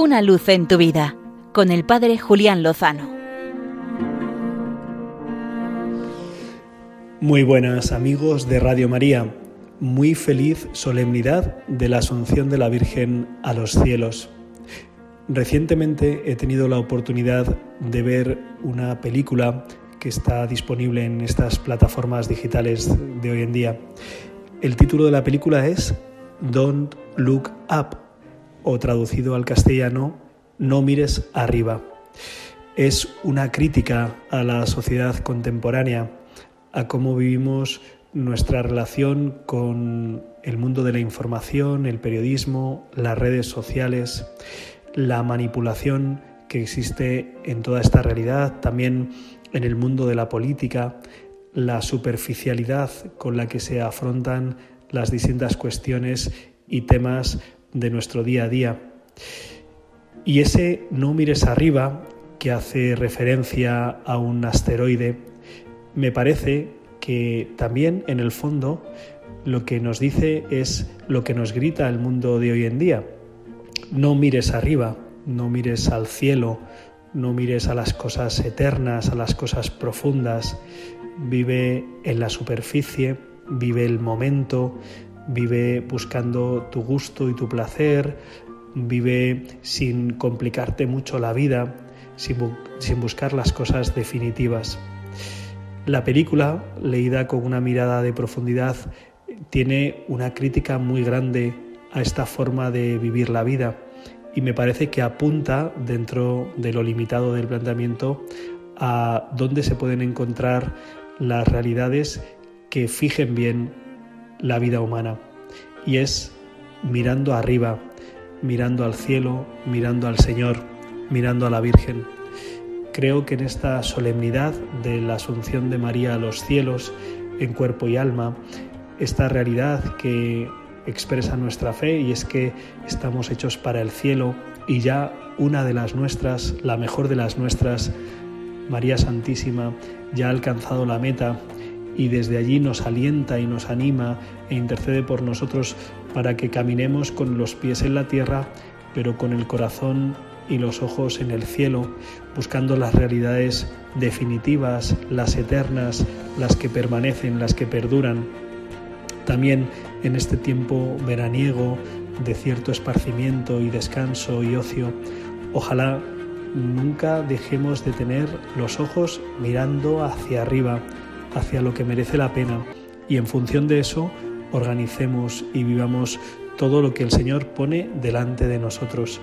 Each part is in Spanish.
Una luz en tu vida con el Padre Julián Lozano. Muy buenas amigos de Radio María. Muy feliz solemnidad de la Asunción de la Virgen a los cielos. Recientemente he tenido la oportunidad de ver una película que está disponible en estas plataformas digitales de hoy en día. El título de la película es Don't Look Up o traducido al castellano No mires arriba. Es una crítica a la sociedad contemporánea, a cómo vivimos nuestra relación con el mundo de la información, el periodismo, las redes sociales la manipulación que existe en toda esta realidad, también en el mundo de la política, la superficialidad con la que se afrontan las distintas cuestiones y temas de nuestro día a día. Y ese no mires arriba, que hace referencia a un asteroide, me parece que también en el fondo lo que nos dice es lo que nos grita el mundo de hoy en día no mires arriba, no mires al cielo, no mires a las cosas eternas, a las cosas profundas. Vive en la superficie, vive el momento, vive buscando tu gusto y tu placer, vive sin complicarte mucho la vida, sin, buscar las cosas definitivas. La película, leída con una mirada de profundidad, tiene una crítica muy grande a esta forma de vivir la vida y me parece que apunta dentro de lo limitado del planteamiento a dónde se pueden encontrar las realidades que fijen bien la vida humana y es mirando arriba, mirando al cielo, mirando al Señor, mirando a la Virgen. Creo que en esta solemnidad de la Asunción de María a los cielos en cuerpo y alma, esta realidad que expresa nuestra fe y es que estamos hechos para el cielo y ya una de las nuestras, la mejor de las nuestras, María Santísima, ya ha alcanzado la meta y desde allí nos alienta y nos anima e intercede por nosotros para que caminemos con los pies en la tierra, pero con el corazón y los ojos en el cielo, buscando las realidades definitivas, las eternas, las que permanecen, las que perduran. También en este tiempo veraniego de cierto esparcimiento y descanso y ocio, ojalá nunca dejemos de tener los ojos mirando hacia arriba, hacia lo que merece la pena y en función de eso organicemos y vivamos todo lo que el Señor pone delante de nosotros.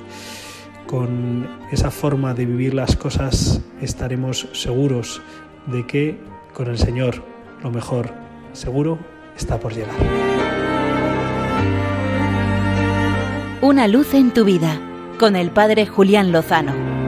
Con esa forma de vivir las cosas estaremos seguros de que con el Señor lo mejor seguro está por llegar. Una luz en tu vida con el Padre Julián Lozano.